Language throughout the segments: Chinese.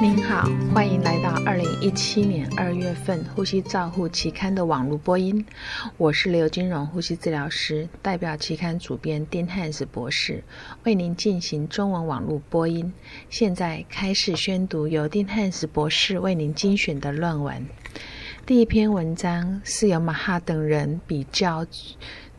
您好，欢迎来到二零一七年二月份《呼吸照护期刊》的网络播音。我是刘金荣呼吸治疗师，代表期刊主编丁汉斯博士，为您进行中文网络播音。现在开始宣读由丁汉斯博士为您精选的论文。第一篇文章是由马哈等人比较。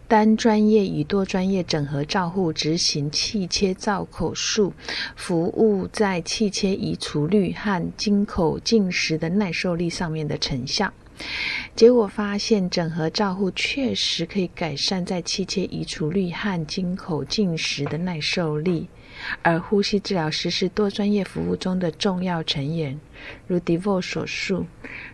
单专业与多专业整合照护执行气切造口术服务，在气切移除率和经口进食的耐受力上面的成效。结果发现，整合照护确实可以改善在气切移除率和经口进食的耐受力。而呼吸治疗师是多专业服务中的重要成员，如 DeVo 所述。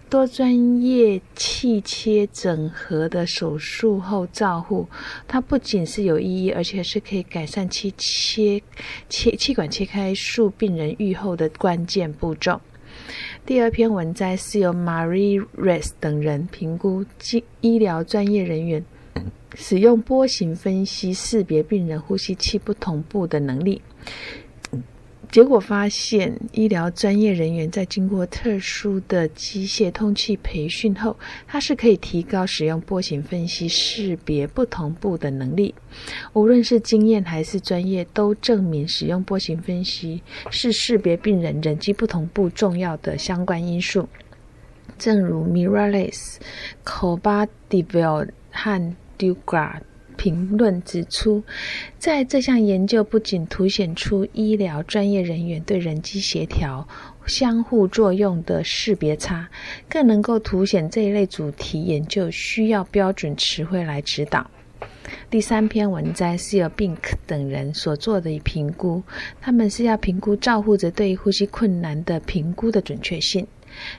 多专业气切整合的手术后照护，它不仅是有意义，而且是可以改善气切切气管切开术病人愈后的关键步骤。第二篇文摘是由 Marie Res 等人评估医医疗专业人员使用波形分析识别病人呼吸器不同步的能力。结果发现，医疗专业人员在经过特殊的机械通气培训后，它是可以提高使用波形分析识别不同步的能力。无论是经验还是专业，都证明使用波形分析是识别病人人机不同步重要的相关因素。正如 Miralles、c o b a d e v i l 和 Dugard。评论指出，在这项研究不仅凸显出医疗专业人员对人机协调相互作用的识别差，更能够凸显这一类主题研究需要标准词汇来指导。第三篇文摘是由 Bink 等人所做的评估，他们是要评估照护者对于呼吸困难的评估的准确性。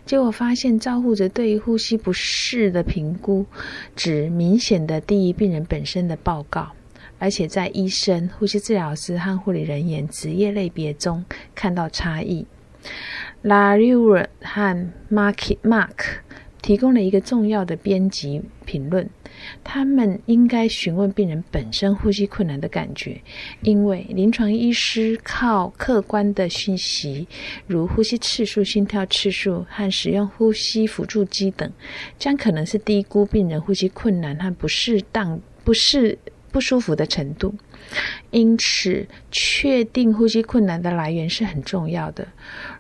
结果发现，照护者对于呼吸不适的评估值明显的低于病人本身的报告，而且在医生、呼吸治疗师和护理人员职业类别中看到差异。Laura 和 Mark Mark 提供了一个重要的编辑评论。他们应该询问病人本身呼吸困难的感觉，因为临床医师靠客观的讯息，如呼吸次数、心跳次数和使用呼吸辅助机等，将可能是低估病人呼吸困难和不适当、不适、不舒服的程度。因此，确定呼吸困难的来源是很重要的。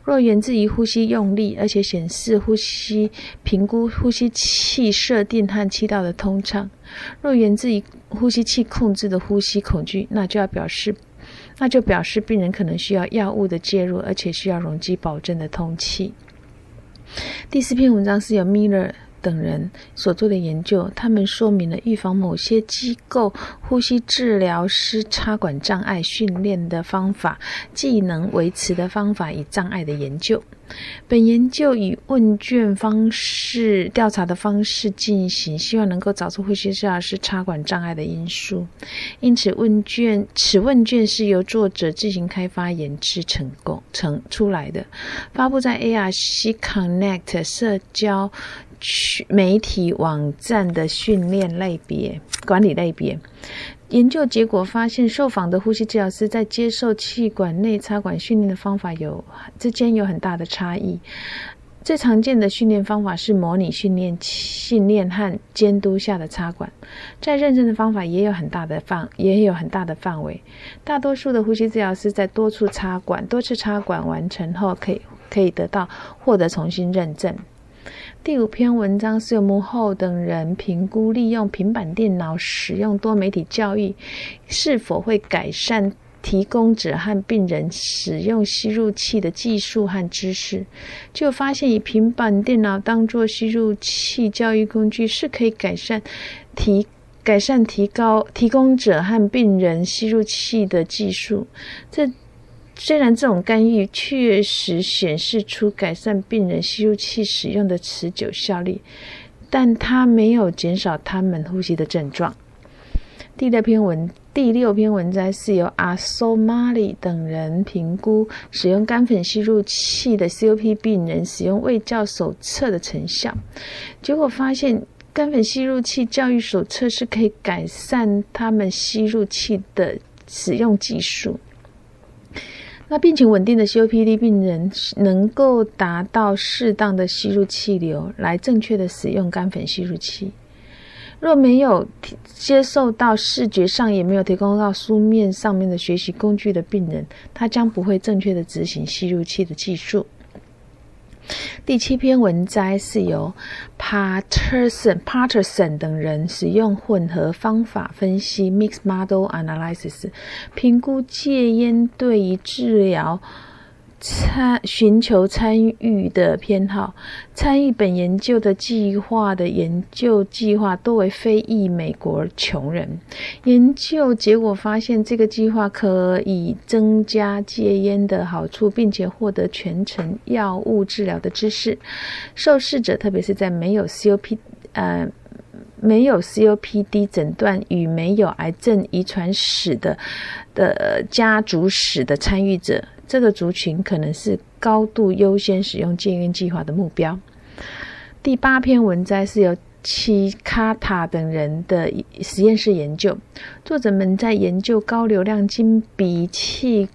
若源自于呼吸用力，而且显示呼吸评估呼吸器设定和气道的通畅；若源自于呼吸器控制的呼吸恐惧，那就要表示，那就表示病人可能需要药物的介入，而且需要容积保证的通气。第四篇文章是由 Miller。等人所做的研究，他们说明了预防某些机构呼吸治疗师插管障碍训练的方法、技能维持的方法与障碍的研究。本研究以问卷方式调查的方式进行，希望能够找出呼吸治疗师插管障碍的因素。因此，问卷此问卷是由作者自行开发研制成功成出来的，发布在 ARC Connect 社交。媒体网站的训练类别、管理类别研究结果发现，受访的呼吸治疗师在接受气管内插管训练的方法有之间有很大的差异。最常见的训练方法是模拟训练、训练和监督下的插管。在认证的方法也有很大的范，也有很大的范围。大多数的呼吸治疗师在多处插管、多次插管完成后，可以可以得到获得重新认证。第五篇文章是由幕后等人评估利用平板电脑使用多媒体教育是否会改善提供者和病人使用吸入器的技术和知识，就发现以平板电脑当做吸入器教育工具是可以改善提改善提高提供者和病人吸入器的技术。这虽然这种干预确实显示出改善病人吸入器使用的持久效力，但它没有减少他们呼吸的症状。第六篇文第六篇文摘是由阿索马里等人评估使用干粉吸入器的 COP 病人使用卫教手册的成效，结果发现干粉吸入器教育手册是可以改善他们吸入器的使用技术。那病情稳定的 COPD 病人能够达到适当的吸入气流，来正确的使用干粉吸入器。若没有接受到视觉上也没有提供到书面上面的学习工具的病人，他将不会正确的执行吸入器的技术。第七篇文摘是由 Patterson、Patterson 等人使用混合方法分析 （Mixed Model Analysis） 评估戒烟对于治疗。参寻求参与的偏好，参与本研究的计划的研究计划多为非裔美国穷人。研究结果发现，这个计划可以增加戒烟的好处，并且获得全程药物治疗的知识。受试者，特别是在没有 COP 呃没有 COPD 诊断与没有癌症遗传史的的家族史的参与者。这个族群可能是高度优先使用戒烟计划的目标。第八篇文摘是由奇卡塔等人的实验室研究，作者们在研究高流量金鼻气。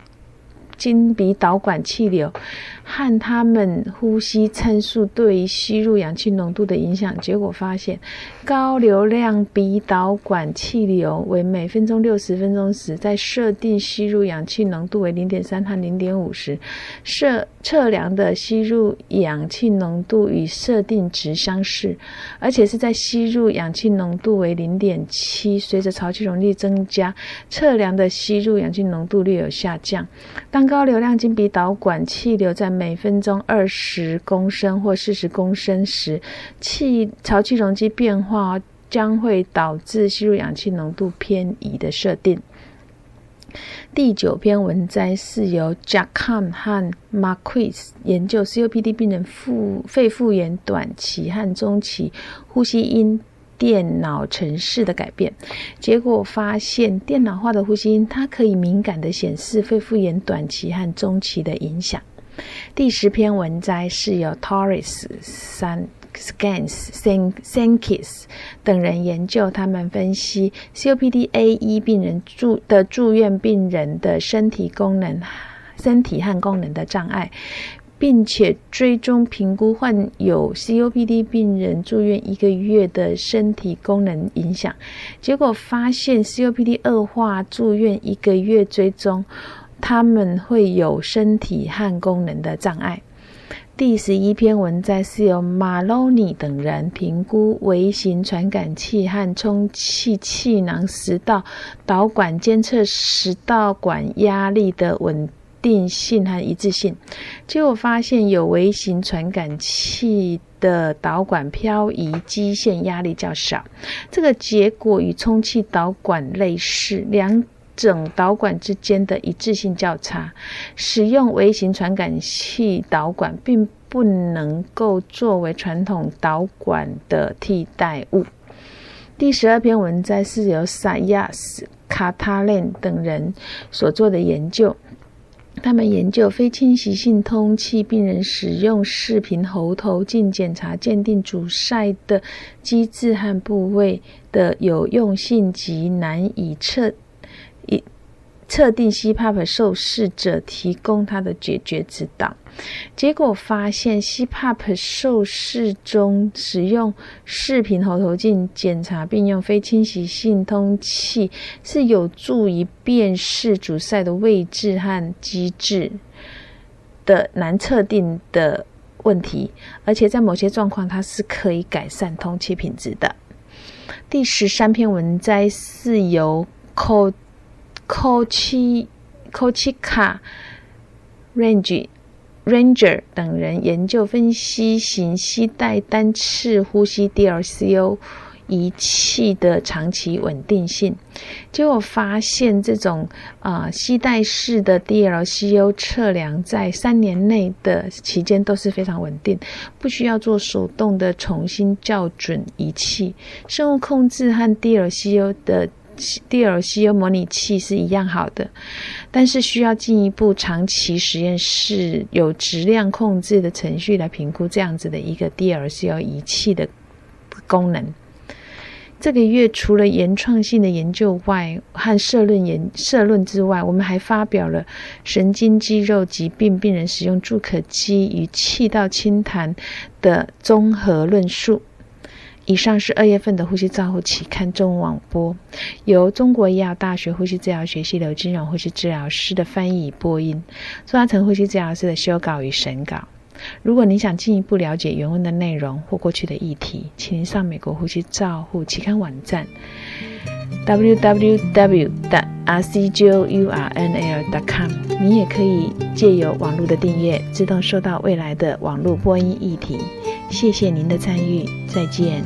金鼻导管气流和他们呼吸参数对于吸入氧气浓度的影响，结果发现，高流量鼻导管气流为每分钟六十分钟时，在设定吸入氧气浓度为零点三和零点五时，设测量的吸入氧气浓度与设定值相似，而且是在吸入氧气浓度为零点七，随着潮气容力增加，测量的吸入氧气浓度略有下降。当高流量经鼻导管气流在每分钟二十公升或四十公升时，气潮气容积变化将会导致吸入氧气浓度偏移的设定。第九篇文摘是由 Jackam 和 Marquis 研究 COPD 病人复肺复原短期和中期呼吸音。电脑程式的改变，结果发现电脑化的呼吸音，它可以敏感的显示肺复炎短期和中期的影响。第十篇文摘是由 Torres、San Scans、San Sankis 等人研究，他们分析 COPD A 一病人住的住院病人的身体功能、身体和功能的障碍。并且追踪评估患有 COPD 病人住院一个月的身体功能影响，结果发现 COPD 恶化住院一个月追踪，他们会有身体和功能的障碍。第十一篇文摘是由马洛尼等人评估微型传感器和充气气囊食道导管监测食道管压力的稳。定性和一致性，结果发现有微型传感器的导管漂移基线压力较少，这个结果与充气导管类似，两整导管之间的一致性较差。使用微型传感器导管并不能够作为传统导管的替代物。第十二篇文摘是由萨亚斯卡塔内等人所做的研究。他们研究非侵袭性通气病人使用视频喉头镜检查鉴定阻塞的机制和部位的有用性及难以测以测定 CPAP 受试者提供他的解决指导。结果发现，CPAP 受试中使用视频喉头镜检查并用非侵袭性通气是有助于辨识阻塞的位置和机制的难测定的问题，而且在某些状况，它是可以改善通气品质的。第十三篇文摘是由 Co Cochi Cochica Range。Ranger 等人研究分析型吸带单次呼吸 DLCO 仪器的长期稳定性，结果发现这种啊吸带式的 DLCO 测量在三年内的期间都是非常稳定，不需要做手动的重新校准仪器。生物控制和 DLCO 的。DLCO 模拟器是一样好的，但是需要进一步长期实验室有质量控制的程序来评估这样子的一个 DLCO 仪器的功能。这个月除了原创性的研究外，和社论研社论之外，我们还发表了神经肌肉疾病病人使用助可肌与气道清痰的综合论述。以上是二月份的呼吸照护期刊中文网播，由中国医药大学呼吸治疗学系刘金荣呼吸治疗师的翻译与播音，苏阿成呼吸治疗师的修稿与审稿。如果您想进一步了解原文的内容或过去的议题，请您上美国呼吸照护期刊网站 www.rcjournal.com。你也可以借由网络的订阅，自动收到未来的网络播音议题。谢谢您的参与，再见。